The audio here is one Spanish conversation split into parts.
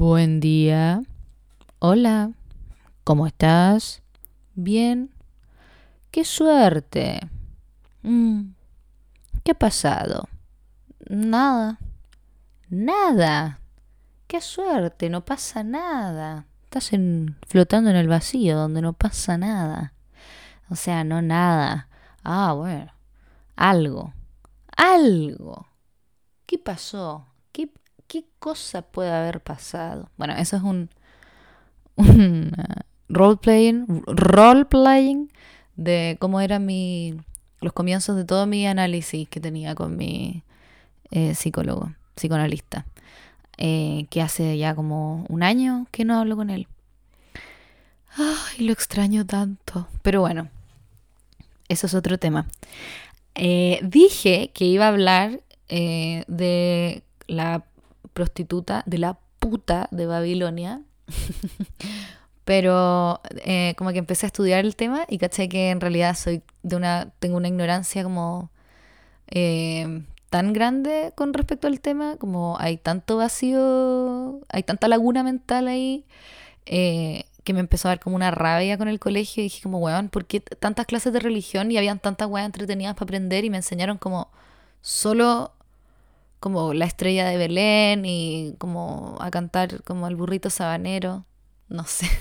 Buen día. Hola. ¿Cómo estás? Bien. ¡Qué suerte! Mm. ¿Qué ha pasado? Nada. Nada. ¡Qué suerte! No pasa nada. Estás en, flotando en el vacío donde no pasa nada. O sea, no nada. Ah, bueno. Algo. Algo. ¿Qué pasó? ¿Qué, cosa puede haber pasado? Bueno, eso es un, un role-playing, role-playing de cómo era mi, los comienzos de todo mi análisis que tenía con mi eh, psicólogo, psicoanalista, eh, que hace ya como un año que no hablo con él. Ay, lo extraño tanto. Pero bueno, eso es otro tema. Eh, dije que iba a hablar de la prostituta, de la puta de Babilonia. Pero eh, como que empecé a estudiar el tema y caché que en realidad soy de una, tengo una ignorancia como eh, tan grande con respecto al tema, como hay tanto vacío, hay tanta laguna mental ahí, eh, que me empezó a dar como una rabia con el colegio y dije como, weón, ¿por qué tantas clases de religión y habían tantas weas entretenidas para aprender y me enseñaron como solo como la estrella de Belén y como a cantar como el burrito sabanero, no sé.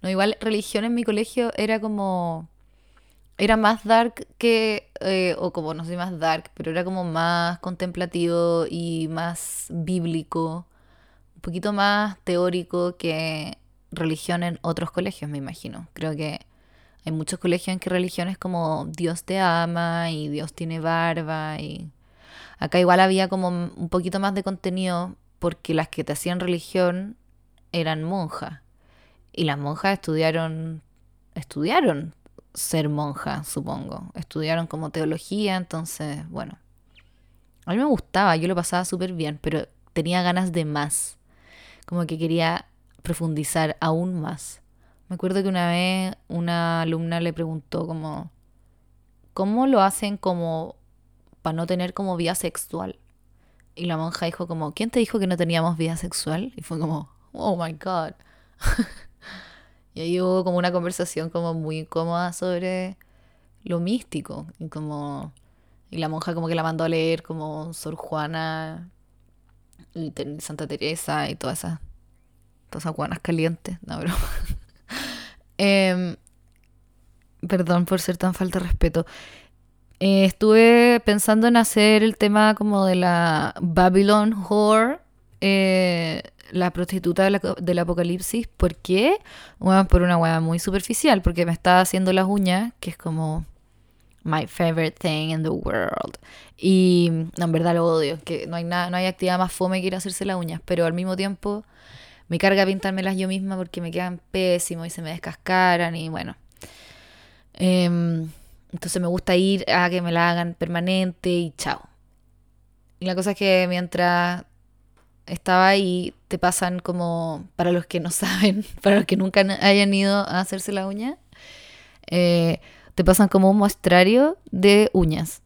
No, igual religión en mi colegio era como era más dark que, eh, o como no sé más dark, pero era como más contemplativo y más bíblico, un poquito más teórico que religión en otros colegios, me imagino. Creo que hay muchos colegios en que religión es como Dios te ama y Dios tiene barba y acá igual había como un poquito más de contenido porque las que te hacían religión eran monjas y las monjas estudiaron estudiaron ser monja, supongo. Estudiaron como teología, entonces, bueno. A mí me gustaba, yo lo pasaba súper bien, pero tenía ganas de más. Como que quería profundizar aún más. Me acuerdo que una vez una alumna le preguntó como, ¿cómo lo hacen como para no tener como vida sexual? Y la monja dijo como, ¿quién te dijo que no teníamos vida sexual? Y fue como, oh my god. y ahí hubo como una conversación como muy incómoda sobre lo místico. Y como, y la monja como que la mandó a leer como Sor Juana y Santa Teresa y todas esas, todas esas guanas calientes. No, bro. Em, perdón por ser tan falta de respeto. Eh, estuve pensando en hacer el tema como de la Babylon Whore, eh, la prostituta de la- del apocalipsis. ¿Por qué? Por una hueá muy superficial, porque me estaba haciendo las uñas, que es como my favorite thing in the world. Y en verdad lo odio, que no hay nada, no hay actividad más fome que ir a hacerse las uñas, pero al mismo tiempo me carga pintármelas yo misma porque me quedan pésimos y se me descascaran y bueno. Em, entonces me gusta ir a que me la hagan permanente y chao. Y la cosa es que mientras estaba ahí, te pasan como, para los que no saben, para los que nunca hayan ido a hacerse la uña, eh, te pasan como un muestrario de uñas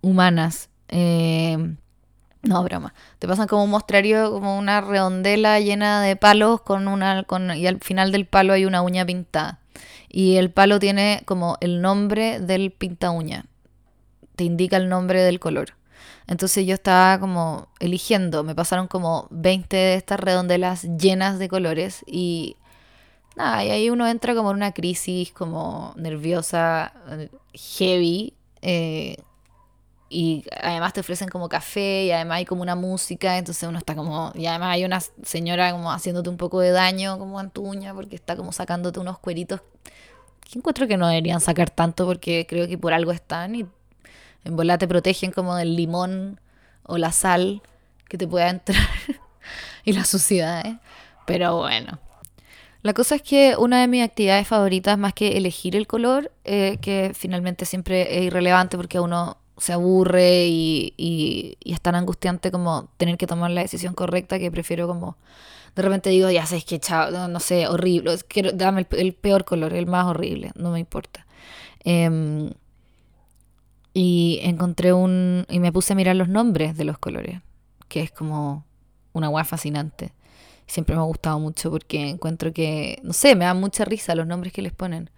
humanas. Eh, no, broma. Te pasan como un mostrario, como una redondela llena de palos con una, con, y al final del palo hay una uña pintada. Y el palo tiene como el nombre del pinta uña. Te indica el nombre del color. Entonces yo estaba como eligiendo, me pasaron como 20 de estas redondelas llenas de colores y nada, y ahí uno entra como en una crisis como nerviosa, heavy, eh, y además te ofrecen como café y además hay como una música, entonces uno está como, y además hay una señora como haciéndote un poco de daño como en tu uña porque está como sacándote unos cueritos que encuentro que no deberían sacar tanto porque creo que por algo están y en bola te protegen como del limón o la sal que te pueda entrar y la suciedad, ¿eh? Pero bueno. La cosa es que una de mis actividades favoritas, más que elegir el color, eh, que finalmente siempre es irrelevante porque uno se aburre y- y es tan angustiante como tener que tomar la decisión correcta que prefiero como... De repente digo, ya sabes que chao, no, no sé, horrible, es- dame el, el peor color, el más horrible, no me importa. Em, y encontré un... y me puse a mirar los nombres de los colores, que es como una hueá fascinante. Siempre me ha gustado mucho porque encuentro que, no sé, me da mucha risa los nombres que les ponen.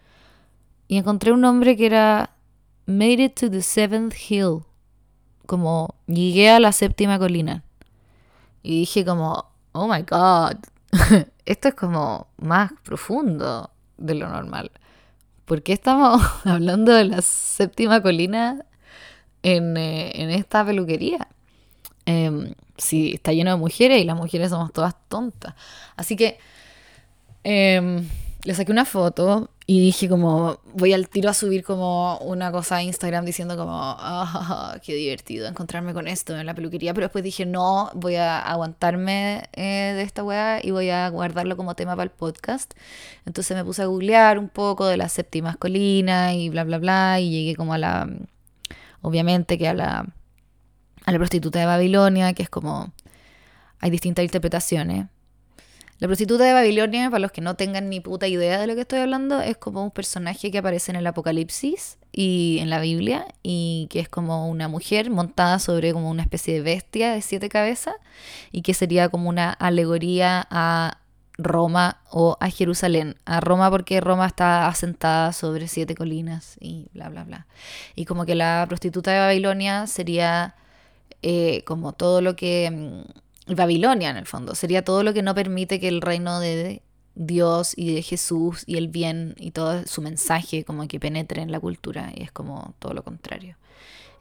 Y encontré un nombre que era Made it to the seventh hill. Como llegué a la séptima colina. Y dije como, oh my god, esto es como más profundo de lo normal. ¿Por qué estamos hablando de la séptima colina en, eh, en esta peluquería? Eh, si está lleno de mujeres y las mujeres somos todas tontas. Así que eh, le saqué una foto y dije como, voy al tiro a subir como una cosa a Instagram diciendo como, oh, qué divertido encontrarme con esto en la peluquería, pero después dije, no, voy a aguantarme eh, de esta weá y voy a guardarlo como tema para el podcast. Entonces me puse a googlear un poco de las séptimas colinas y bla, bla, bla, y llegué como a la, obviamente que a la, a la prostituta de Babilonia, que es como, hay distintas interpretaciones. La prostituta de Babilonia, para los que no tengan ni puta idea de lo que estoy hablando, es como un personaje que aparece en el Apocalipsis y en la Biblia y que es como una mujer montada sobre como una especie de bestia de siete cabezas y que sería como una alegoría a Roma o a Jerusalén. A Roma porque Roma está asentada sobre siete colinas y bla, bla, bla. Y como que la prostituta de Babilonia sería eh, como todo lo que mm, Babilonia en el fondo. Sería todo lo que no permite que el reino de Dios y de Jesús y el bien y todo su mensaje como que penetre en la cultura y es como todo lo contrario.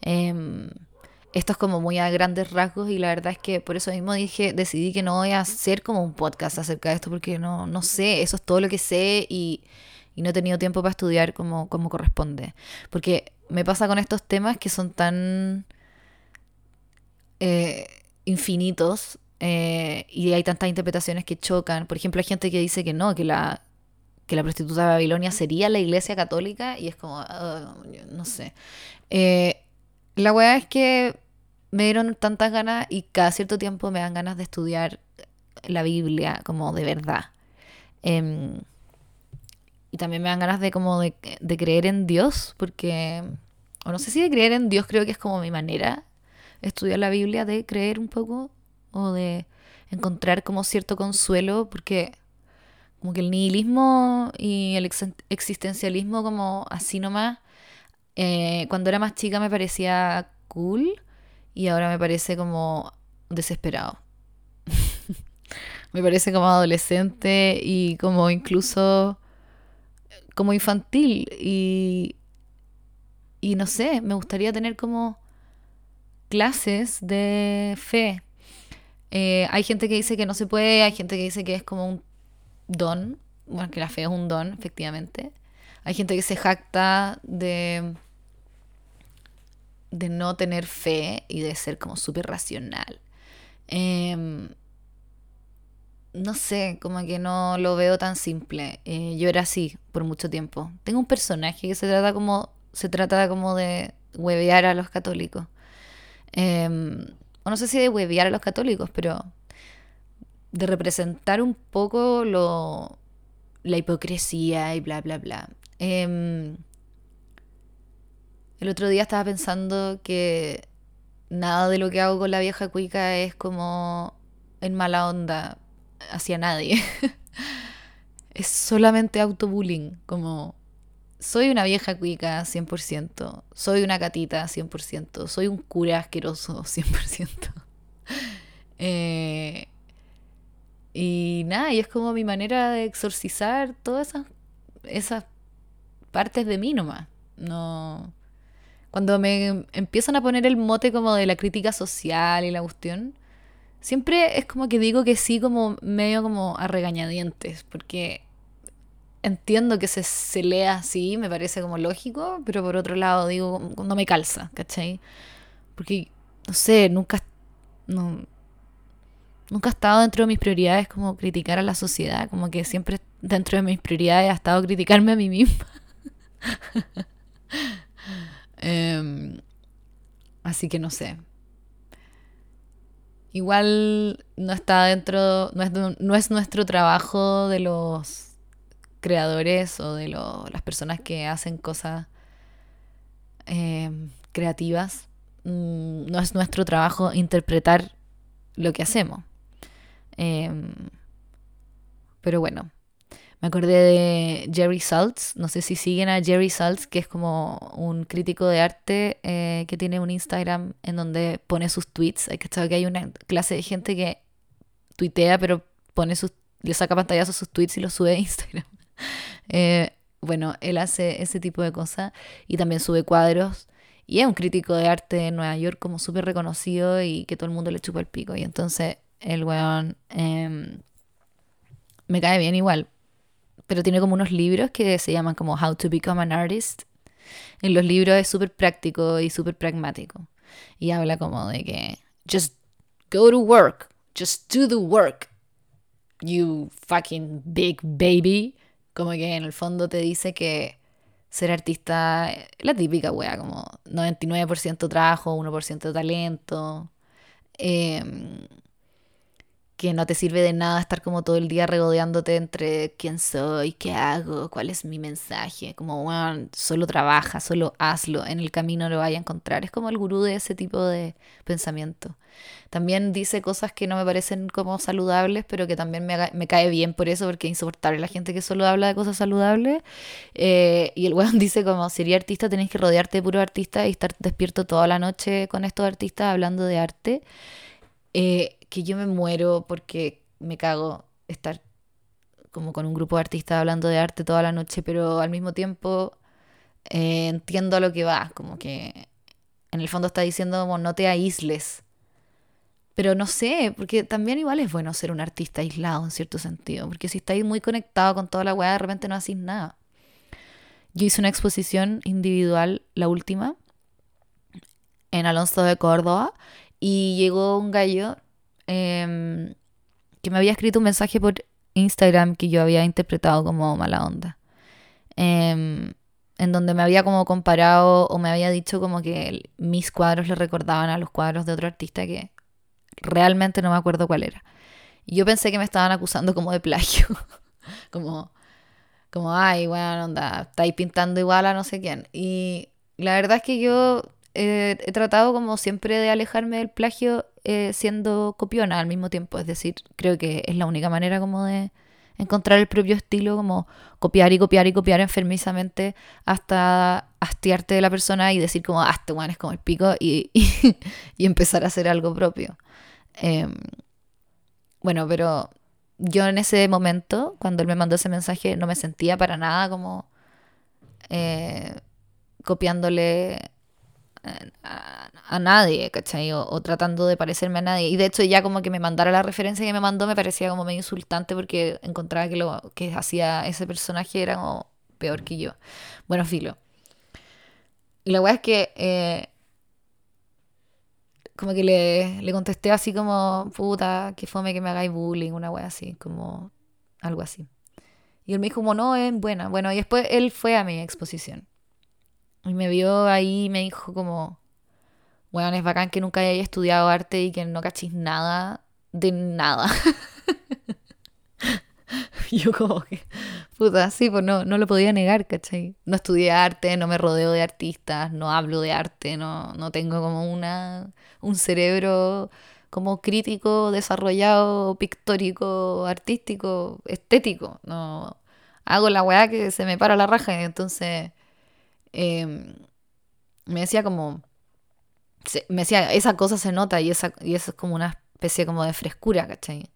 Em, esto es como muy a grandes rasgos y la verdad es que por eso mismo dije, decidí que no voy a hacer como un podcast acerca de esto porque no, no sé, eso es todo lo que sé y, y no he tenido tiempo para estudiar como, como corresponde. Porque me pasa con estos temas que son tan... Eh, infinitos eh, y hay tantas interpretaciones que chocan. Por ejemplo, hay gente que dice que no, que la, que la prostituta de Babilonia sería la iglesia católica y es como, no sé. Eh, la weá es que me dieron tantas ganas y cada cierto tiempo me dan ganas de estudiar la Biblia como de verdad. Em, y también me dan ganas de como de, de creer en Dios, porque, o no sé si de creer en Dios creo que es como mi manera estudiar la Biblia, de creer un poco o de encontrar como cierto consuelo, porque como que el nihilismo y el existencialismo como así nomás, eh, cuando era más chica me parecía cool y ahora me parece como desesperado. me parece como adolescente y como incluso como infantil y, y no sé, me gustaría tener como clases de fe. Eh, hay gente que dice que no se puede, hay gente que dice que es como un don, bueno, que la fe es un don, efectivamente. Hay gente que se jacta de, de no tener fe y de ser como súper racional. Em, no sé, como que no lo veo tan simple. Eh, yo era así por mucho tiempo. Tengo un personaje que se trata como, se trata como de huevear a los católicos. Em, o no sé si de hueviar a los católicos, pero de representar un poco lo, la hipocresía y bla, bla, bla. Em, el otro día estaba pensando que nada de lo que hago con la vieja cuica es como en mala onda hacia nadie. es solamente autobullying, como soy una vieja cuica 100%, soy una catita 100%, soy un cura asqueroso 100%. eh, y nada, y es como mi manera de exorcizar todas esas, esas partes de mí nomás. No. Cuando me empiezan a poner el mote como de la crítica social y la cuestión, siempre es como que digo que sí, como medio como a regañadientes, porque entiendo que se, se lea así, me parece como lógico, pero por otro lado digo, no me calza, ¿cachai? Porque, no sé, nunca, nunca ha estado dentro de mis prioridades como criticar a la sociedad, como que siempre dentro de mis prioridades ha estado criticarme a mí misma. Em, así que no sé. Igual no está dentro, no es, no es nuestro trabajo de los creadores o de las personas que hacen cosas em, creativas, mm, no es nuestro trabajo interpretar lo que hacemos. Em, pero bueno. Me acordé de Jerry Saltz. No sé si siguen a Jerry Saltz, que es como un crítico de arte eh, que tiene un Instagram en donde pone sus tweets. Hay que saber que hay una clase de gente que tuitea, pero pone sus, le saca pantallazos sus tweets y los sube a Instagram. Eh, bueno, él hace ese tipo de cosas y también sube cuadros. Y es un crítico de arte en Nueva York como súper reconocido y que todo el mundo le chupa el pico. Y entonces el weón em, me cae bien igual. Pero tiene como unos libros que se llaman como How to Become an Artist. En los libros es súper práctico y súper pragmático. Y habla como de que just go to work. Just do the work. You fucking big baby. Como que en el fondo te dice que ser artista, la típica wea, como 99% trabajo, 1% talento. Eh, que no te sirve de nada estar como todo el día regodeándote entre quién soy, qué hago, cuál es mi mensaje. Como, bueno, solo trabaja, solo hazlo, en el camino lo vaya a encontrar. Es como el gurú de ese tipo de pensamiento. También dice cosas que no me parecen como saludables, pero que también me, cae bien por eso, porque es insoportable la gente que solo habla de cosas saludables. Eh, y el weón dice como, si eres artista tenéis que rodearte de puro artista y estar despierto toda la noche con estos artistas hablando de arte. Eh, que yo me muero porque me cago estar como con un grupo de artistas hablando de arte toda la noche, pero al mismo tiempo eh, entiendo a lo que va, como que en el fondo está diciendo como no te aísles. Pero no sé, porque también igual es bueno ser un artista aislado en cierto sentido, porque si estáis muy conectado con toda la weá, de repente no hacéis nada. Yo hice una exposición individual, la última, en Alonso de Córdoba, y llegó un gallo Em, que me había escrito un mensaje por Instagram que yo había interpretado como mala onda. Em, en donde me había como comparado o me había dicho como que mis cuadros le recordaban a los cuadros de otro artista que realmente no me acuerdo cuál era. Y yo pensé que me estaban acusando como de plagio. como, como, ay, bueno, onda, estáis pintando igual a no sé quién. Y la verdad es que yo he tratado como siempre de alejarme del plagio eh, siendo copiona al mismo tiempo. Es decir, creo que es la única manera como de encontrar el propio estilo, como copiar y copiar y copiar enfermizamente hasta hastiarte de la persona y decir como, ah, este es como el pico y, y, empezar a hacer algo propio. Em, bueno, pero yo en ese momento, cuando él me mandó ese mensaje, no me sentía para nada como eh, copiándole a, nadie, ¿cachai? O, tratando de parecerme a nadie. Y de hecho ya como que me mandara la referencia que me mandó me parecía como medio insultante porque encontraba que lo que hacía ese personaje era como peor que yo. Bueno, filo. Y la weá es que eh, como que le, le, contesté así como, puta, que fome que me hagáis bullying, una weá así, como algo así. Y él me dijo como, no, es buena. Bueno, y después él fue a mi exposición. Y me vio ahí y me dijo como, bueno, es bacán que nunca haya estudiado arte y que no cachis nada de nada. yo como que, puta, sí, pues no, no lo podía negar, ¿cachai? No estudié arte, no me rodeo de artistas, no hablo de arte, no, no tengo como una, un cerebro como crítico, desarrollado, pictórico, artístico, estético. No hago la weá que se me para la raja y entonces Em, me decía como, me decía, esa cosa se nota y, esa, y eso es como una especie como de frescura, ¿cachai?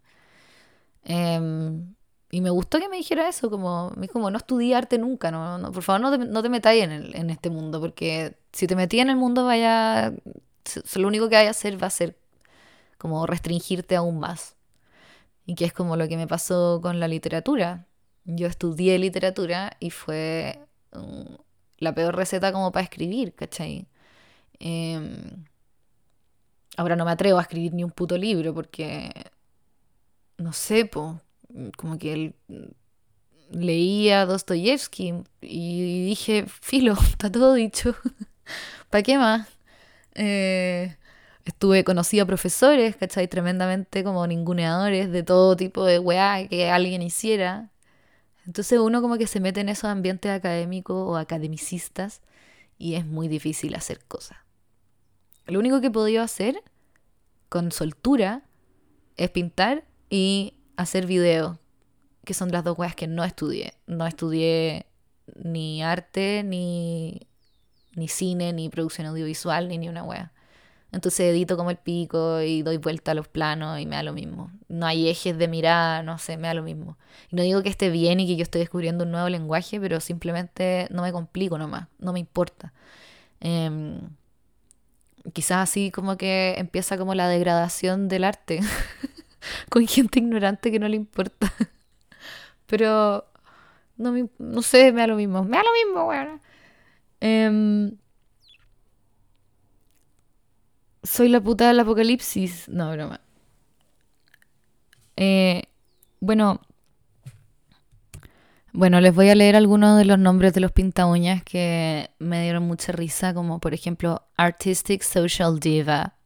Em, y me gustó que me dijera eso, como, me como, no estudié arte nunca, no, no por favor no te, no te metáis en, en este mundo, porque si te metí en el mundo vaya, lo único que vaya a hacer va a ser como restringirte aún más. Y que es como lo que me pasó con la literatura. Yo estudié literatura y fue la peor receta como para escribir, ¿cachai? Em, ahora no me atrevo a escribir ni un puto libro porque, no sé, po, como que él leía Dostoyevsky y dije, filo, está todo dicho, ¿para qué más? Eh, estuve, conocí a profesores, ¿cachai? Tremendamente como ninguneadores de todo tipo de weá que alguien hiciera. Entonces uno como que se mete en esos ambientes académicos o academicistas y es muy difícil hacer cosas. Lo único que he podido hacer con soltura es pintar y hacer videos que son las dos weas que no estudié. No estudié ni arte, ni, ni cine, ni producción audiovisual, ni ni una wea. Entonces edito como el pico y doy vuelta a los planos y me da lo mismo. No hay ejes de mirada, no sé, me da lo mismo. Y no digo que esté bien y que yo esté descubriendo un nuevo lenguaje, pero simplemente no me complico nomás, no me importa. Em, quizás así como que empieza como la degradación del arte con gente ignorante que no le importa. pero no, me, no sé, me da lo mismo. Me da lo mismo, weón. Em, soy la puta del apocalipsis. No, broma. Eh, bueno. Bueno, les voy a leer algunos de los nombres de los pinta uñas que me dieron mucha risa, como por ejemplo Artistic Social Diva.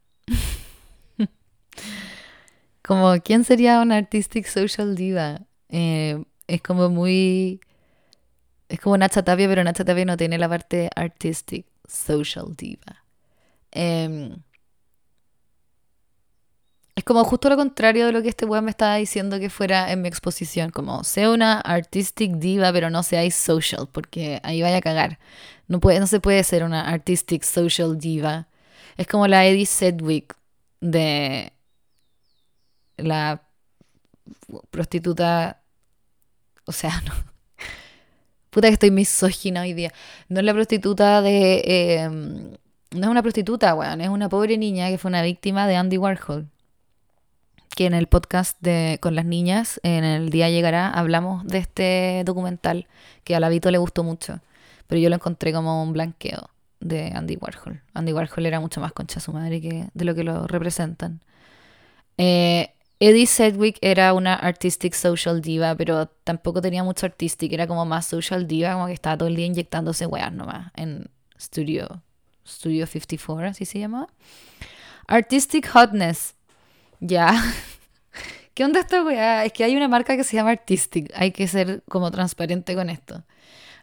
Como, ¿quién sería una Artistic Social Diva? Eh, es como muy... Es como Nacha Tapia, pero Nacha Tapia no tiene la parte Artistic Social Diva. Eh, es como justo lo contrario de lo que este weón me estaba diciendo que fuera en mi exposición. Como, sea una artistic diva, pero no seáis social, porque ahí vaya a cagar. No, puede, no se puede ser una artistic social diva. Es como la Eddie Sedgwick de la prostituta. O sea, no. Puta que estoy misógina hoy día. No es la prostituta de. Em, no es una prostituta, weón. Es una pobre niña que fue una víctima de Andy Warhol que en el podcast de, con las niñas, en el día llegará, hablamos de este documental que a la Vito le gustó mucho, pero yo lo encontré como un blanqueo de Andy Warhol. Andy Warhol era mucho más concha su madre que de lo que lo representan. Eh, Eddie Sedgwick era una artistic social diva, pero tampoco tenía mucho artistic, era como más social diva, como que estaba todo el día inyectándose weas nomás en Studio, Studio 54, así se llamaba. Artistic Hotness, ya. ¿Qué onda esta weá? Es que hay una marca que se llama Artistic. Hay que ser como transparente con esto.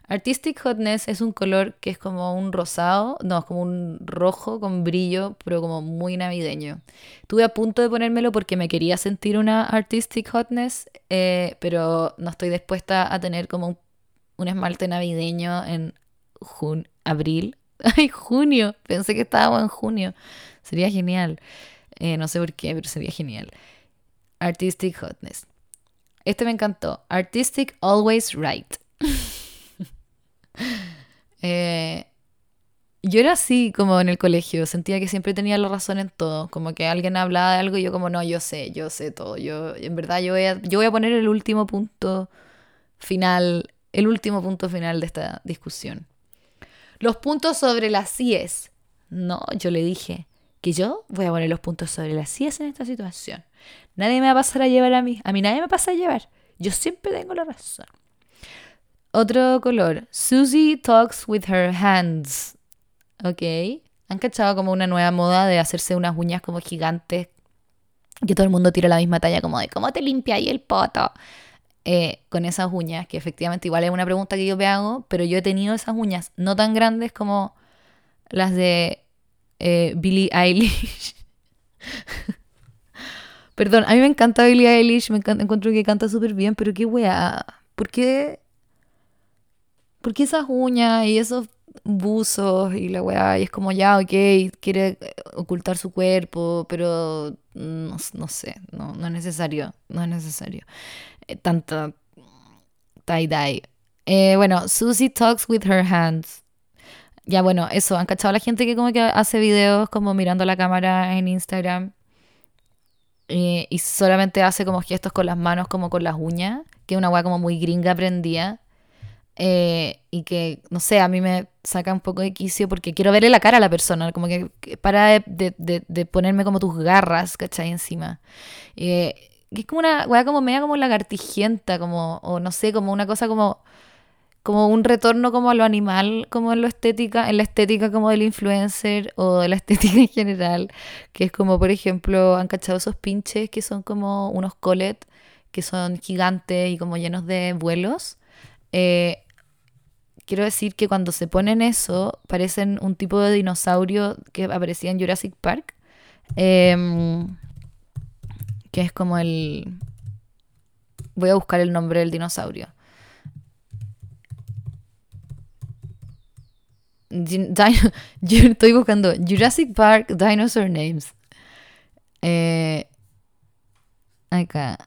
Artistic Hotness es un color que es como un rosado, no, es como un rojo con brillo, pero como muy navideño. Estuve a punto de ponérmelo porque me quería sentir una Artistic Hotness, eh, pero no estoy dispuesta a tener como un, esmalte navideño en jun abril. Ay, junio. Pensé que estábamos en junio. Sería genial. Eh, no sé por qué, pero sería genial. Artistic Hotness. Este me encantó. Artistic Always Right. Eh, yo era así como en el colegio, sentía que siempre tenía la razón en todo, como que alguien hablaba de algo y yo como no, yo sé, yo sé todo, yo en verdad yo voy a, yo voy a poner el último punto final, el último punto final de esta discusión. Los puntos sobre las CIES. No, yo le dije, que yo voy a poner los puntos sobre las sillas en esta situación. Nadie me va a pasar a llevar a mí. A mí nadie me pasa a llevar. Yo siempre tengo la razón. Otro color. Susie talks with her hands. Ok. Han cachado como una nueva moda de hacerse unas uñas como gigantes. Que todo el mundo tira la misma talla como de ¿cómo te limpia ahí el poto? Eh, con esas uñas, que efectivamente igual es una pregunta que yo me hago, pero yo he tenido esas uñas no tan grandes como las de eh, Billie Eilish. Perdón, a mí me encanta Billie Eilish, me encuentro que canta súper bien, pero qué weá. ¿Por qué? ¿Por qué esas uñas y esos buzos y la weá? Y es como ya, ok, quiere ocultar su cuerpo, pero no, no sé, no, no, es necesario, no es necesario. Eh, tanta tie-dye. Eh, bueno, Susie talks with her hands. Ya bueno, eso, han cachado a la gente que como que hace videos como mirando la cámara en Instagram eh, y solamente hace como gestos con las manos como con las uñas, que es una weá como muy gringa aprendida eh, y que, no sé, a mí me saca un poco de quicio porque quiero verle la cara a la persona, como que, para de, de, ponerme como tus garras, ¿cachai? Encima. Eh, es como una weá como media como lagartijenta, como, o no sé, como una cosa como como un retorno como a lo animal, como en lo estética, en la estética como del influencer o de la estética en general, que es como por ejemplo, han cachado esos pinches que son como unos colet que son gigantes y como llenos de vuelos. Eh, quiero decir que cuando se ponen eso, parecen un tipo de dinosaurio que aparecía en Jurassic Park, em, que es como el Voy a buscar el nombre del dinosaurio. Yo estoy buscando Jurassic Park Dinosaur Names. Eh, acá.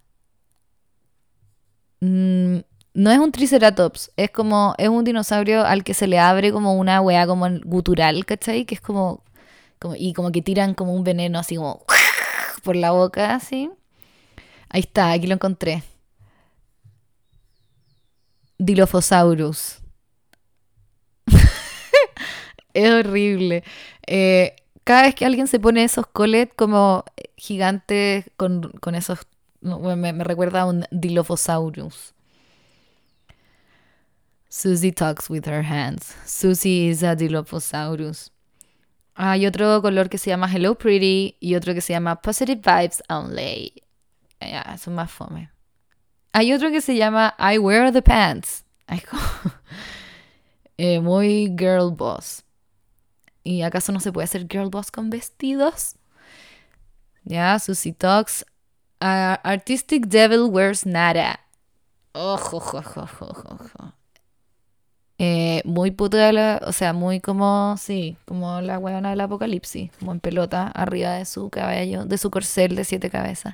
Mm, no es un triceratops, es como, es un dinosaurio al que se le abre como una wea como gutural, ¿cachai? Que es como, como, y como que tiran como un veneno así como por la boca, así. Ahí está, aquí lo encontré. Dilophosaurus. es horrible. Eh, cada vez que alguien se pone esos colets como gigantes con, esos... Me, recuerda a un Dilophosaurus. Susie talks with her hands. Susie is a Dilophosaurus. Hay otro color que se llama Hello Pretty y otro que se llama Positive Vibes Only. Ya, son más fome. Hay otro que se llama I Wear the Pants. Eh, muy girl boss. ¿Y acaso no se puede hacer girl boss con vestidos? Ya, Susie Talks. artistic Devil Wears Nada. Ojo, ojo, ojo, ojo. Eh, muy puta, la, o sea, muy como, sí, como la huevona del apocalipsis, como en pelota, arriba de su caballo, de su corcel de siete cabezas.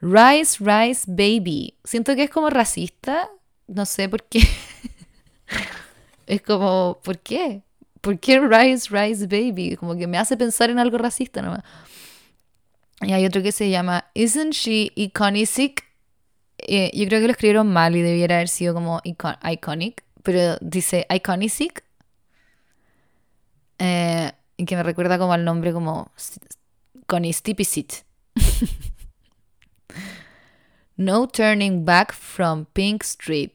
Rise, Rise, Baby. Siento que es como racista, no sé por qué. es como, ¿por qué? ¿Por qué Rise, Rise, Baby? Como que me hace pensar en algo racista nomás. Y hay otro que se llama Isn't She Iconic? Eh, yo creo que lo escribieron mal y debiera haber sido como iconic, pero dice iconic. Eh, y que me recuerda como al nombre como Connie no turning back from Pink Street.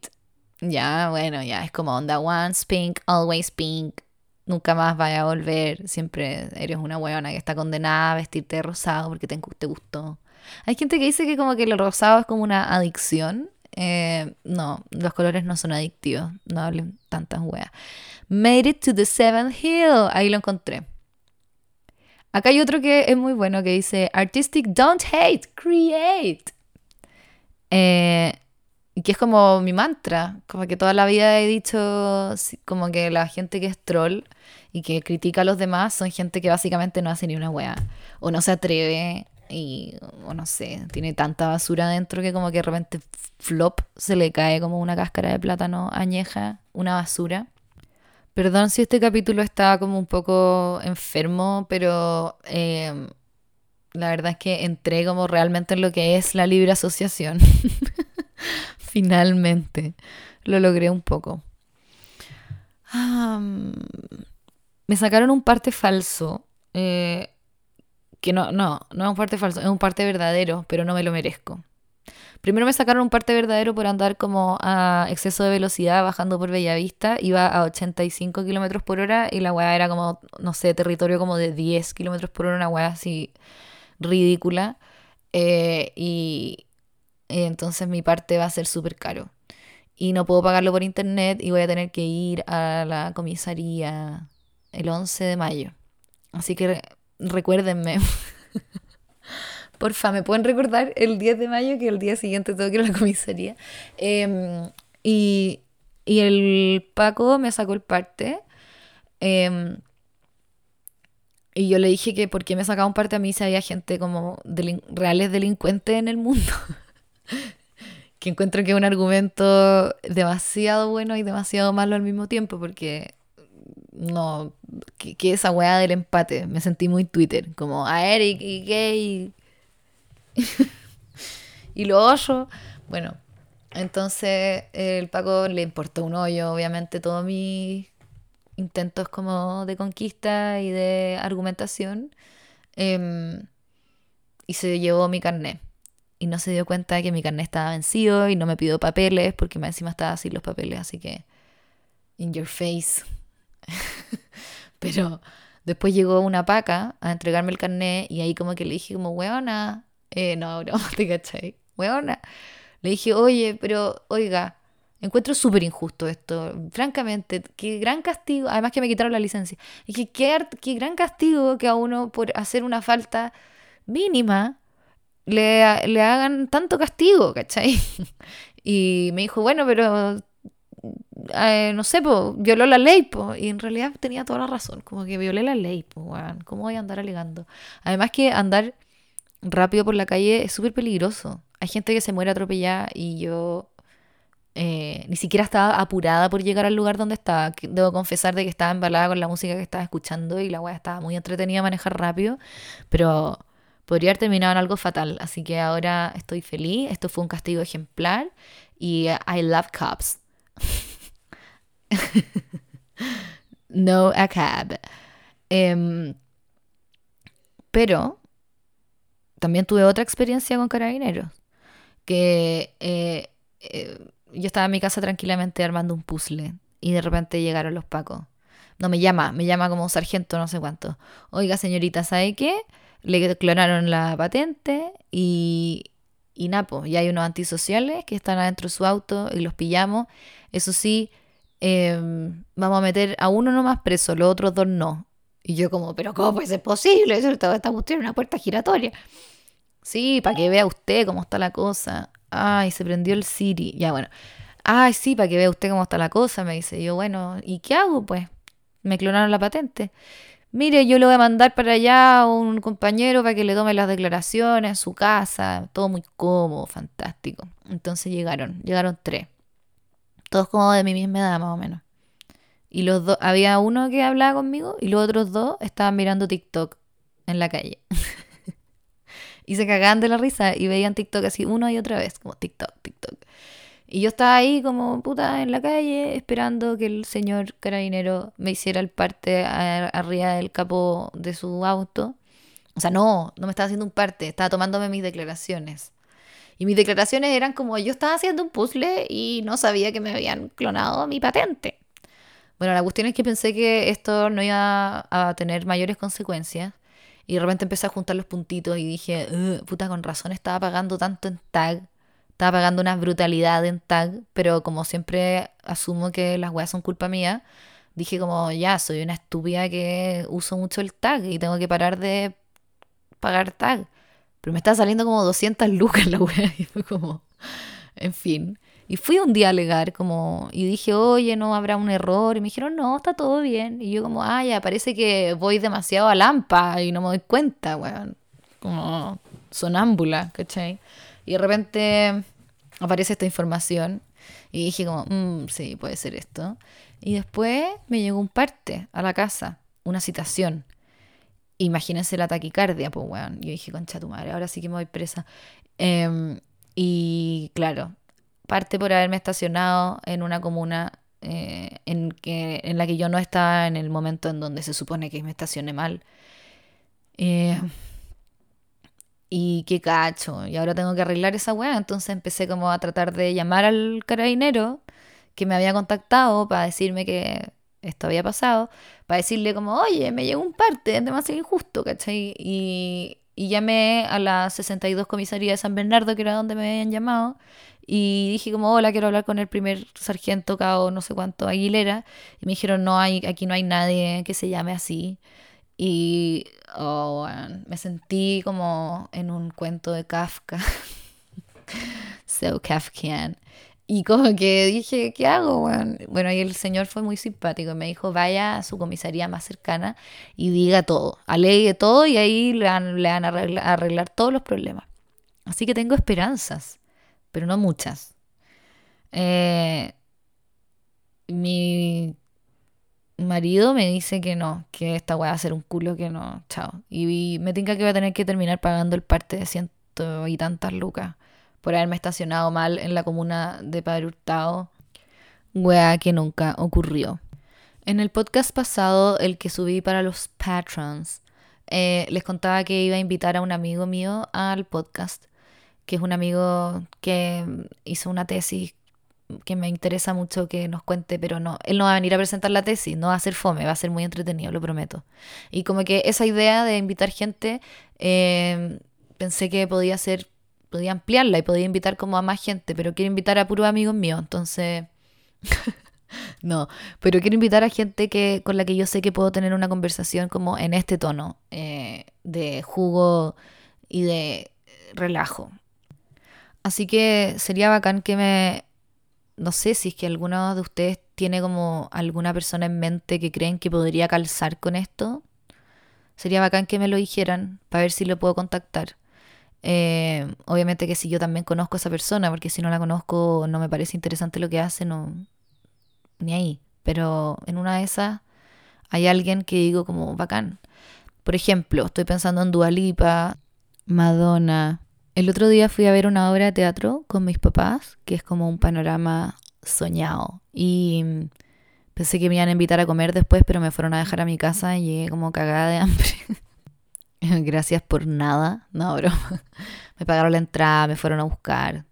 Ya, bueno, ya es como onda once pink, always pink. Nunca más vaya a volver. Siempre eres una huevona que está condenada a vestirte de rosado porque te, te gustó. Hay gente que dice que como que lo rosado es como una adicción. Eh, no, los colores no son adictivos. No hablen tantas weas. Made it to the seventh hill. Ahí lo encontré. Acá hay otro que es muy bueno que dice Artistic don't hate, create. Eh, que es como mi mantra, como que toda la vida he dicho, como que la gente que es troll y que critica a los demás son gente que básicamente no hace ni una wea, o no se atreve, y, o no sé, tiene tanta basura dentro que como que de repente flop se le cae como una cáscara de plátano añeja, una basura. Perdón si este capítulo está como un poco enfermo, pero em, la verdad es que entré como realmente en lo que es la libre asociación. Finalmente lo logré un poco. me sacaron un parte falso. Eh, que no, no, no es un parte falso, es un parte verdadero, pero no me lo merezco. Primero me sacaron un parte verdadero por andar como a exceso de velocidad bajando por Bellavista. Iba a 85 kilómetros por hora y la weá era como, no sé, territorio como de 10 kilómetros por hora, una weá así ridícula. Eh, y, entonces mi parte va a ser súper caro. Y no puedo pagarlo por internet y voy a tener que ir a la comisaría el 11 de mayo. Así que recuérdenme. Porfa, ¿me pueden recordar el 10 de mayo que el día siguiente tengo que ir a la comisaría? Em, y, el Paco me sacó el parte. Em, y yo le dije que por qué me sacaba un parte a mí si había gente como reales delincuentes en el mundo. que encuentro que es un argumento demasiado bueno y demasiado malo al mismo tiempo, porque no, que, esa weá del empate, me sentí muy Twitter, como a Eric y gay y lo bueno, entonces el Paco le importó un hoyo, obviamente, todos mis intentos como de conquista y de argumentación, em, y se llevó mi carnet y no se dio cuenta de que mi carnet estaba vencido y no me pidió papeles porque encima estaba así los papeles, así que in your face. Pero después llegó una paca a entregarme el carnet y ahí como que le dije como, weona, eh, no, no, te cachai, weona. Le dije, oye, pero oiga, encuentro súper injusto esto, francamente, qué gran castigo, además que me quitaron la licencia. Dije, qué, qué gran castigo que a uno por hacer una falta mínima le, le hagan tanto castigo, ¿cachai? Y me dijo, bueno, pero eh, no sé, pues, violó la ley, y en realidad tenía toda la razón, como que violé la ley, weón, ¿cómo voy a andar alegando? Además que andar rápido por la calle es súper peligroso. Hay gente que se muere atropellada y yo eh, ni siquiera estaba apurada por llegar al lugar donde estaba. Debo confesar de que estaba embalada con la música que estaba escuchando y la weá estaba muy entretenida a manejar rápido, pero podría haber terminado en algo fatal. Así que ahora estoy feliz. Esto fue un castigo ejemplar y I love cops. no a cab. Em, pero también tuve otra experiencia con carabineros. Que eh, eh, yo estaba en mi casa tranquilamente armando un puzzle y de repente llegaron los pacos. No me llama, me llama como sargento, no sé cuánto. Oiga, señorita, ¿sabe qué? Le clonaron la patente y, y Napo, y hay unos antisociales que están adentro de su auto y los pillamos. Eso sí, em, vamos a meter a uno nomás preso, los otros dos no. Y yo como, pero ¿cómo puede ser posible? Esta cuestión una puerta giratoria. Sí, para que vea usted cómo está la cosa. Ay, se prendió el Siri. Ya, bueno. Ay, sí, para que vea usted cómo está la cosa, me dice. Yo, bueno, ¿y qué hago? Pues me clonaron la patente. Mire, yo le voy a mandar para allá a un compañero para que le tome las declaraciones su casa. Todo muy cómodo, fantástico. Entonces llegaron, llegaron tres. Todos como de mi misma edad, más o menos. Y los dos, había uno que hablaba conmigo y los otros dos estaban mirando TikTok en la calle. y se cagaban de la risa y veían TikTok así una y otra vez, como TikTok, TikTok. Y yo estaba ahí como puta en la calle esperando que el señor carabinero me hiciera el parte arriba del capó de su auto. O sea, no, no me estaba haciendo un parte, estaba tomándome mis declaraciones. Y mis declaraciones eran como yo estaba haciendo un puzzle y no sabía que me habían clonado mi patente. Bueno, la cuestión es que pensé que esto no iba a tener mayores consecuencias. Y de repente empecé a juntar los puntitos y dije, puta, con razón estaba pagando tanto en tag estaba pagando una brutalidad en tag, pero como siempre asumo que las weas son culpa mía, dije como, ya, soy una estúpida que uso mucho el tag y tengo que parar de pagar tag. Pero me estaba saliendo como 200 lucas la wea y fue como, en fin. Y fui un día a alegar como, y dije, oye, no habrá un error. Y me dijeron, no, está todo bien. Y yo como, ah, ya, parece que voy demasiado a lampa y no me doy cuenta, weón. Como sonámbula, ¿cachai? Y de repente aparece esta información y dije como, mm, sí, puede ser esto. Y después me llegó un parte a la casa, una citación. Imagínense la taquicardia, pues, weón. Yo dije, concha tu madre, ahora sí que me voy presa. Em, y claro, parte por haberme estacionado en una comuna eh, en, que, en la que yo no estaba en el momento en donde se supone que me estacioné mal. Eh, y qué cacho, y ahora tengo que arreglar esa weá. Entonces empecé como a tratar de llamar al carabinero que me había contactado para decirme que esto había pasado, para decirle como, oye, me llegó un parte, es demasiado injusto, ¿cachai? Y, y llamé a la 62 comisaría de San Bernardo, que era donde me habían llamado, y dije como, hola, quiero hablar con el primer sargento cabo no sé cuánto, Aguilera, y me dijeron, no, hay, aquí no hay nadie que se llame así. Y oh, me sentí como en un cuento de Kafka. so Kafkian. Y como que dije, ¿qué hago? Bueno, y el señor fue muy simpático. Me dijo, vaya a su comisaría más cercana y diga todo. Alegue todo y ahí le van, le van a arreglar, todos los problemas. Así que tengo esperanzas, pero no muchas. Eh, mi marido me dice que no, que esta weá va a ser un culo, que no, chao. Y, me tinca que voy a tener que terminar pagando el parte de ciento y tantas lucas por haberme estacionado mal en la comuna de Padre Hurtado. Weá que nunca ocurrió. En el podcast pasado, el que subí para los patrons, eh, les contaba que iba a invitar a un amigo mío al podcast, que es un amigo que hizo una tesis que me interesa mucho que nos cuente, pero no, él no va a venir a presentar la tesis, no va a ser fome, va a ser muy entretenido, lo prometo. Y como que esa idea de invitar gente, eh, pensé que podía ser, podía ampliarla y podía invitar como a más gente, pero quiero invitar a puros amigos míos, entonces... no, pero quiero invitar a gente que con la que yo sé que puedo tener una conversación como en este tono, eh, de jugo y de relajo. Así que sería bacán que me... No sé si es que alguno de ustedes tiene como alguna persona en mente que creen que podría calzar con esto. Sería bacán que me lo dijeran para ver si lo puedo contactar. Eh, obviamente que si yo también conozco a esa persona, porque si no la conozco no me parece interesante lo que hace, no, ni ahí. Pero en una de esas hay alguien que digo como bacán. Por ejemplo, estoy pensando en Dualipa, Madonna. El otro día fui a ver una obra de teatro con mis papás, que es como un panorama soñado. Y pensé que me iban a invitar a comer después, pero me fueron a dejar a mi casa y llegué como cagada de hambre. Gracias por nada. No, broma. Me pagaron la entrada, me fueron a buscar.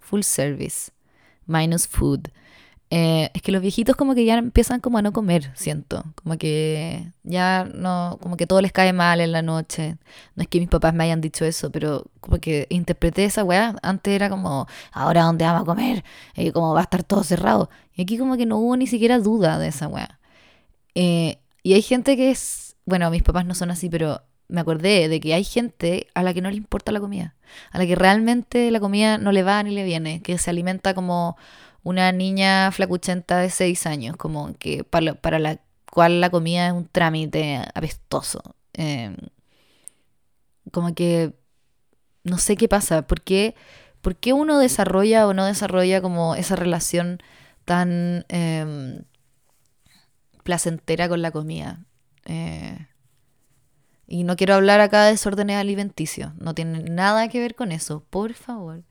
Full service. Minus food. Eh, es que los viejitos como que ya empiezan como a no comer, siento. Como que ya no, como que todo les cae mal en la noche. No es que mis papás me hayan dicho eso, pero como que interpreté esa weá. Antes era como, ahora dónde vamos a comer, eh, como va a estar todo cerrado. Y aquí como que no hubo ni siquiera duda de esa weá. Eh, y hay gente que es, bueno, mis papás no son así, pero me acordé de que hay gente a la que no le importa la comida, a la que realmente la comida no le va ni le viene, que se alimenta como una niña flacuchenta de 6 años, como que para, la cual la comida es un trámite apestoso. Em, como que no sé qué pasa, ¿por qué, uno desarrolla o no desarrolla como esa relación tan em, placentera con la comida? Eh, y no quiero hablar acá de desórdenes alimenticios, no tiene nada que ver con eso, por favor.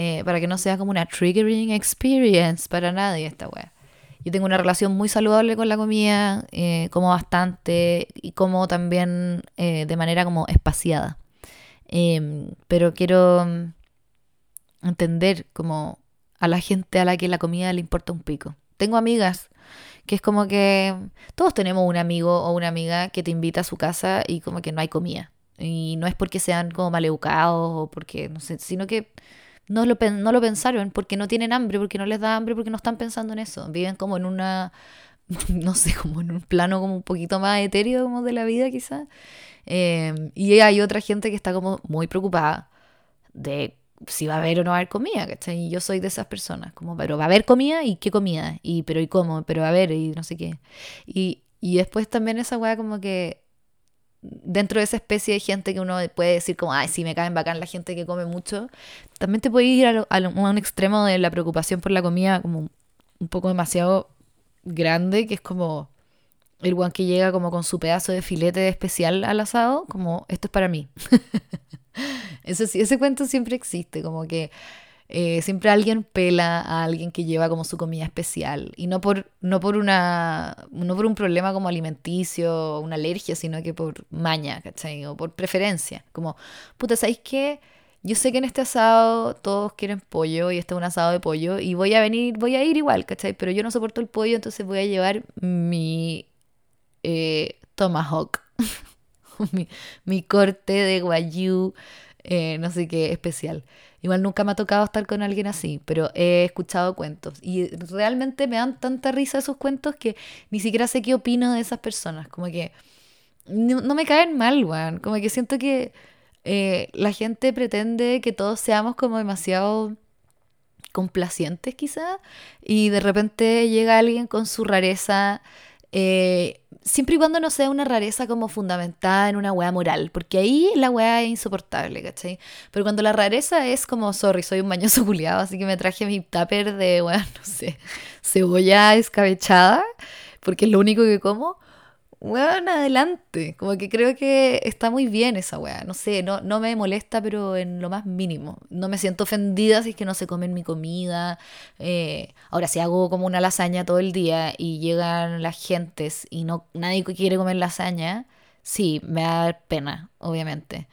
Eh, para que no sea como una triggering experience para nadie esta wea. Yo tengo una relación muy saludable con la comida, eh, como bastante y como también eh, de manera como espaciada. Em, pero quiero mm, entender como a la gente a la que la comida le importa un pico. Tengo amigas que es como que todos tenemos un amigo o una amiga que te invita a su casa y como que no hay comida. Y no es porque sean como maleducados o porque, no sé, sino que no lo, no lo pensaron porque no tienen hambre, porque no les da hambre, porque no están pensando en eso. Viven como en una, no sé, como en un plano como un poquito más etéreo de la vida quizás. Em, y hay otra gente que está como muy preocupada de si va a haber o no va a haber comida, ¿cachai? Y yo soy de esas personas, como, pero va a haber comida y qué comida, y pero y cómo, pero a ver, y no sé qué. Y, y después también esa weá como que dentro de esa especie de gente que uno puede decir como, ay, sí, me caen bacán la gente que come mucho, también te puede ir a, un extremo de la preocupación por la comida como un poco demasiado grande, que es como el guan que llega como con su pedazo de filete especial al asado, como, esto es para mí. Eso sí, ese cuento siempre existe, como que eh, siempre alguien pela a alguien que lleva como su comida especial. Y no por, no por una. no por un problema como alimenticio o una alergia, sino que por maña, ¿cachai? O por preferencia. Como, puta, ¿sabéis qué? Yo sé que en este asado todos quieren pollo y este es un asado de pollo y voy a venir, voy a ir igual, ¿cachai? Pero yo no soporto el pollo, entonces voy a llevar mi eh, tomahawk, mi, mi corte de guayú, eh, no sé qué especial. Igual nunca me ha tocado estar con alguien así, pero he escuchado cuentos y realmente me dan tanta risa esos cuentos que ni siquiera sé qué opino de esas personas. Como que no, me caen mal, weón. Como que siento que eh, la gente pretende que todos seamos como demasiado complacientes quizá y de repente llega alguien con su rareza eh, siempre y cuando no sea una rareza como fundamentada en una weá moral, porque ahí la weá es insoportable, ¿cachai? Pero cuando la rareza es como, sorry, soy un mañoso culiado, así que me traje mi tupper de, weá, no sé, cebolla escabechada, porque es lo único que como, weón, adelante. Como que creo que está muy bien esa weá. No sé, no, no me molesta, pero en lo más mínimo. No me siento ofendida si es que no se comen mi comida. Eh, ahora, si hago como una lasaña todo el día y llegan las gentes y no nadie quiere comer lasaña, sí, me da pena, obviamente.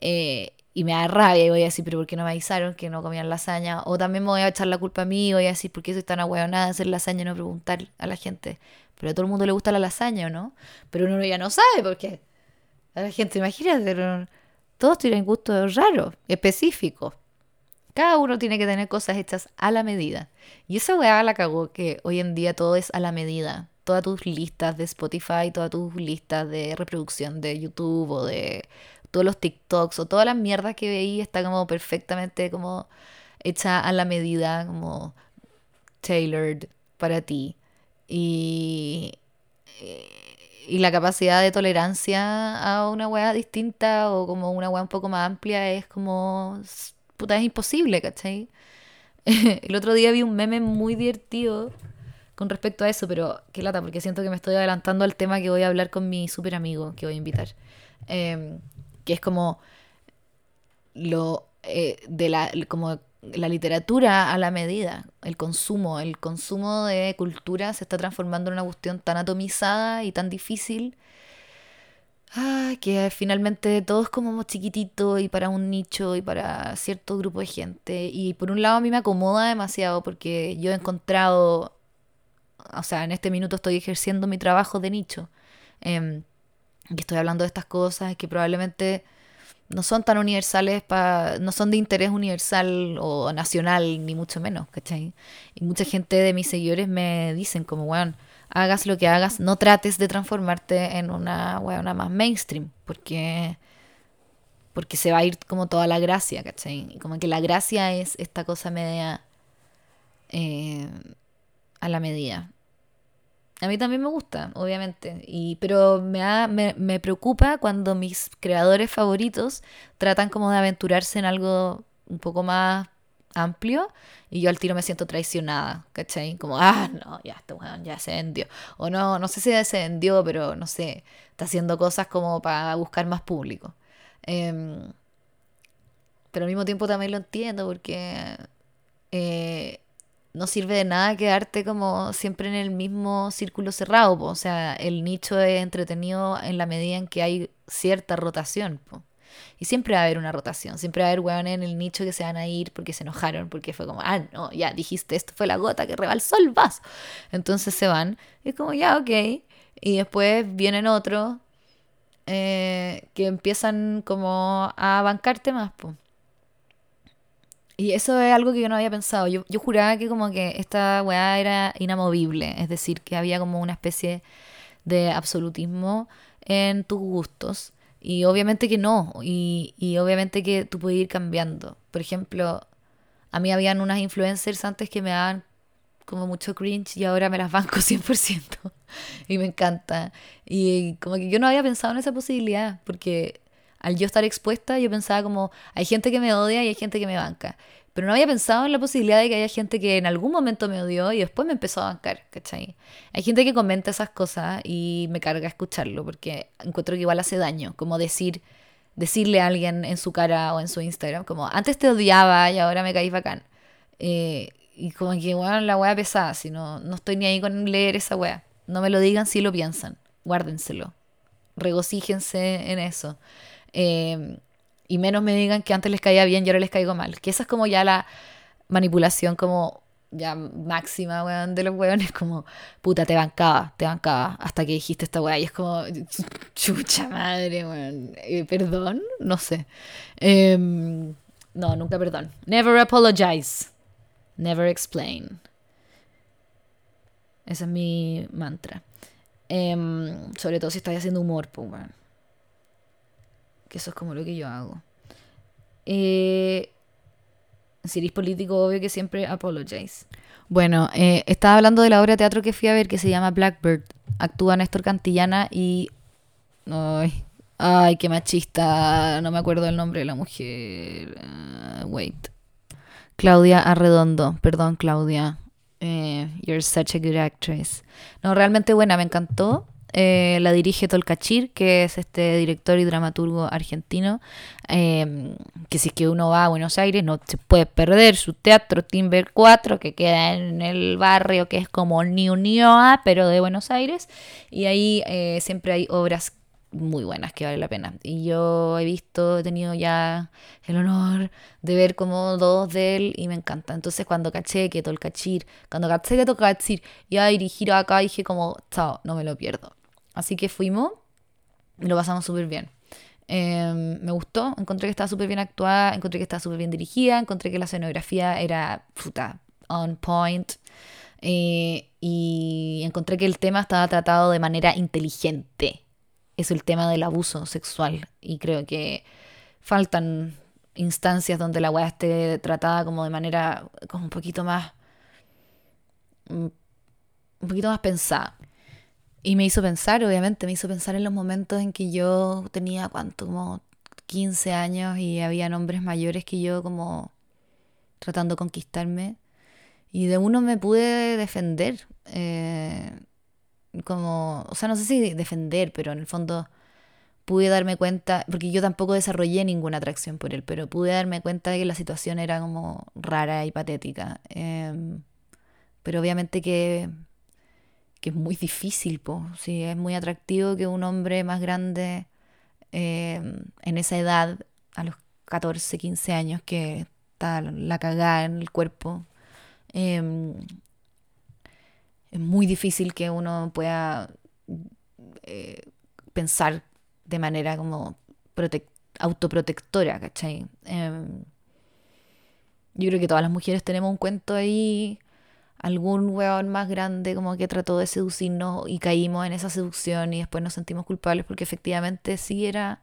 Eh, y me da rabia y voy a decir, pero ¿por qué no me avisaron que no comían lasaña? O también me voy a echar la culpa a mí y voy a decir, ¿por qué soy tan ahueonada de hacer lasaña y no preguntar a la gente? Pero a todo el mundo le gusta la lasaña, ¿no? Pero uno ya no sabe por qué. A la gente, imagínate, todos tienen gustos raros, específicos. Cada uno tiene que tener cosas hechas a la medida. Y esa weá la cagó que hoy en día todo es a la medida. Todas tus listas de Spotify, todas tus listas de reproducción de YouTube o de todos los TikToks o todas las mierdas que veí está como perfectamente como hecha a la medida, como tailored para ti. Y, y la capacidad de tolerancia a una weá distinta o como una weá un poco más amplia es como, puta, es imposible, ¿cachai? El otro día vi un meme muy divertido con respecto a eso, pero qué lata, porque siento que me estoy adelantando al tema que voy a hablar con mi super amigo que voy a invitar. Em, que es como lo eh, de la como la literatura a la medida, el consumo, el consumo de cultura se está transformando en una cuestión tan atomizada y tan difícil ah, que finalmente todo es como chiquitito y para un nicho y para cierto grupo de gente. Y por un lado a mí me acomoda demasiado porque yo he encontrado o sea, en este minuto estoy ejerciendo mi trabajo de nicho. Eh, y estoy hablando de estas cosas que probablemente no son tan universales, pa, no son de interés universal o nacional, ni mucho menos, ¿cachai? Y mucha gente de mis seguidores me dicen como, bueno, hagas lo que hagas, no trates de transformarte en una weona más mainstream, porque, porque se va a ir como toda la gracia, ¿cachai? Y como que la gracia es esta cosa media eh, a la medida. A mí también me gusta, obviamente, y, pero me, me, me, preocupa cuando mis creadores favoritos tratan como de aventurarse en algo un poco más amplio y yo al tiro me siento traicionada, ¿cachai? Como, ah, no, ya este weón ya se vendió. O no, no sé si se vendió, pero no sé, está haciendo cosas como para buscar más público. Em, pero al mismo tiempo también lo entiendo porque... Eh, no sirve de nada quedarte como siempre en el mismo círculo cerrado, o sea, el nicho es entretenido en la medida en que hay cierta rotación. Y siempre va a haber una rotación, siempre va a haber hueones en el nicho que se van a ir porque se enojaron, porque fue como, ah, no, ya dijiste, esto fue la gota que rebalsó el vaso. Entonces se van, y es como, ya, ok. Y después vienen otros eh, que empiezan como a bancarte más, pues. Y eso es algo que yo no había pensado. Yo, yo juraba que como que esta weá era inamovible, es decir, que había como una especie de absolutismo en tus gustos. Y obviamente que no, y, y obviamente que tú puedes ir cambiando. Por ejemplo, a mí habían unas influencers antes que me daban como mucho cringe y ahora me las banco 100%. y me encanta. Y como que yo no había pensado en esa posibilidad, porque al yo estar expuesta, yo pensaba como, hay gente que me odia y hay gente que me banca. Pero no había pensado en la posibilidad de que haya gente que en algún momento me odió y después me empezó a bancar, ¿cachai? Hay gente que comenta esas cosas y me carga escucharlo porque encuentro que igual hace daño, como decir, decirle a alguien en su cara o en su Instagram, como, antes te odiaba y ahora me caís bacán. Eh, y como que, bueno, la wea pesada, si no, no estoy ni ahí con leer esa wea. No me lo digan si lo piensan, guárdenselo. Regocíjense en eso. Em, y menos me digan que antes les caía bien y ahora les caigo mal. Que esa es como ya la manipulación como ya máxima, weón, de los weones, como, puta, te bancaba, te bancaba, hasta que dijiste esta weá, y es como, chucha madre, weón, eh, perdón, no sé. Em, no, nunca perdón. Never apologize, never explain. Ese es mi mantra. Em, sobre todo si estás haciendo humor, pues, weón que eso es como lo que yo hago. Eh, si eres político, obvio que siempre apologize. Bueno, eh, estaba hablando de la obra de teatro que fui a ver que se llama Blackbird. Actúa Néstor Cantillana y. Ay, ay qué machista. No me acuerdo el nombre de la mujer. Uh, wait. Claudia Arredondo. Perdón, Claudia. Eh, you're such a good actress. No, realmente buena, me encantó. Eh, la dirige Tolcachir, que es este director y dramaturgo argentino, em, que si es que uno va a Buenos Aires no se puede perder su teatro Timber 4, que queda en el barrio que es como Ñuñoa, pero de Buenos Aires, y ahí eh, siempre hay obras muy buenas que vale la pena. Y yo he visto, he tenido ya el honor de ver como dos de él y me encanta. Entonces cuando caché que Tolcachir, cuando caché que Tolcachir iba a dirigir acá, dije como, chao, no me lo pierdo. Así que fuimos y lo pasamos súper bien. Em, me gustó, encontré que estaba súper bien actuada, encontré que estaba súper bien dirigida, encontré que la escenografía era puta, on point. Eh, y encontré que el tema estaba tratado de manera inteligente. es el tema del abuso sexual. Y creo que faltan instancias donde la weá esté tratada como de manera como un poquito más mm, un poquito más pensada. Y me hizo pensar, obviamente, me hizo pensar en los momentos en que yo tenía, ¿cuánto? Como 15 años y había hombres mayores que yo como tratando de conquistarme. Y de uno me pude defender. Eh, como, o sea, no sé si defender, pero en el fondo pude darme cuenta, porque yo tampoco desarrollé ninguna atracción por él, pero pude darme cuenta de que la situación era como rara y patética. Em, pero obviamente que, que es muy difícil, pues. Sí, es muy atractivo que un hombre más grande em, en esa edad, a los 14, 15 años, que está la cagada en el cuerpo, em, es muy difícil que uno pueda eh, pensar de manera como autoprotectora, ¿cachai? Em, yo creo que todas las mujeres tenemos un cuento ahí, algún hueón más grande como que trató de seducirnos y caímos en esa seducción y después nos sentimos culpables porque efectivamente sí era,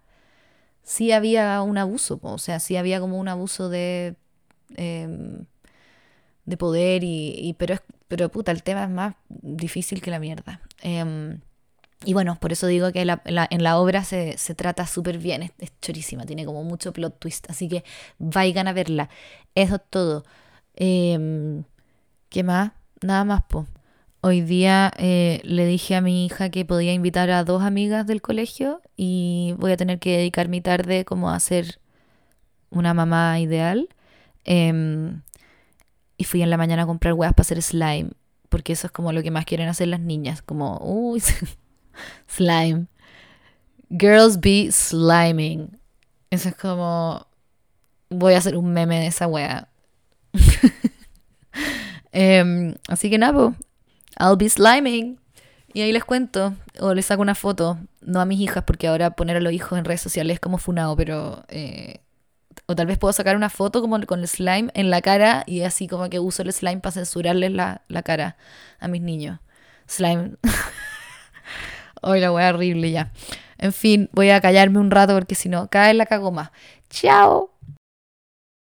sí había un abuso, o sea, sí había como un abuso de, em, de poder y, pero, es, pero puta, el tema es más difícil que la mierda. Em, y bueno, por eso digo que en la obra se, trata súper bien, es, chorísima, tiene como mucho plot twist, así que vayan a verla. Eso es todo. Em, ¿Qué más? Nada más, po. Hoy día eh, le dije a mi hija que podía invitar a dos amigas del colegio y voy a tener que dedicar mi tarde como a ser una mamá ideal. Em, y fui en la mañana a comprar huevas para hacer slime, porque eso es como lo que más quieren hacer las niñas, como, uy, Slime. Girls be sliming. Eso es como. Voy a hacer un meme de esa wea. Em, así que nada, I'll be sliming. Y ahí les cuento, o les saco una foto, no a mis hijas, porque ahora poner a los hijos en redes sociales es como funado, pero. Eh, o tal vez puedo sacar una foto como con el slime en la cara y así como que uso el slime para censurarles la, la cara a mis niños. Slime. Hoy la wea horrible ya. En fin, voy a callarme un rato porque si no, cae la cago más. Chao.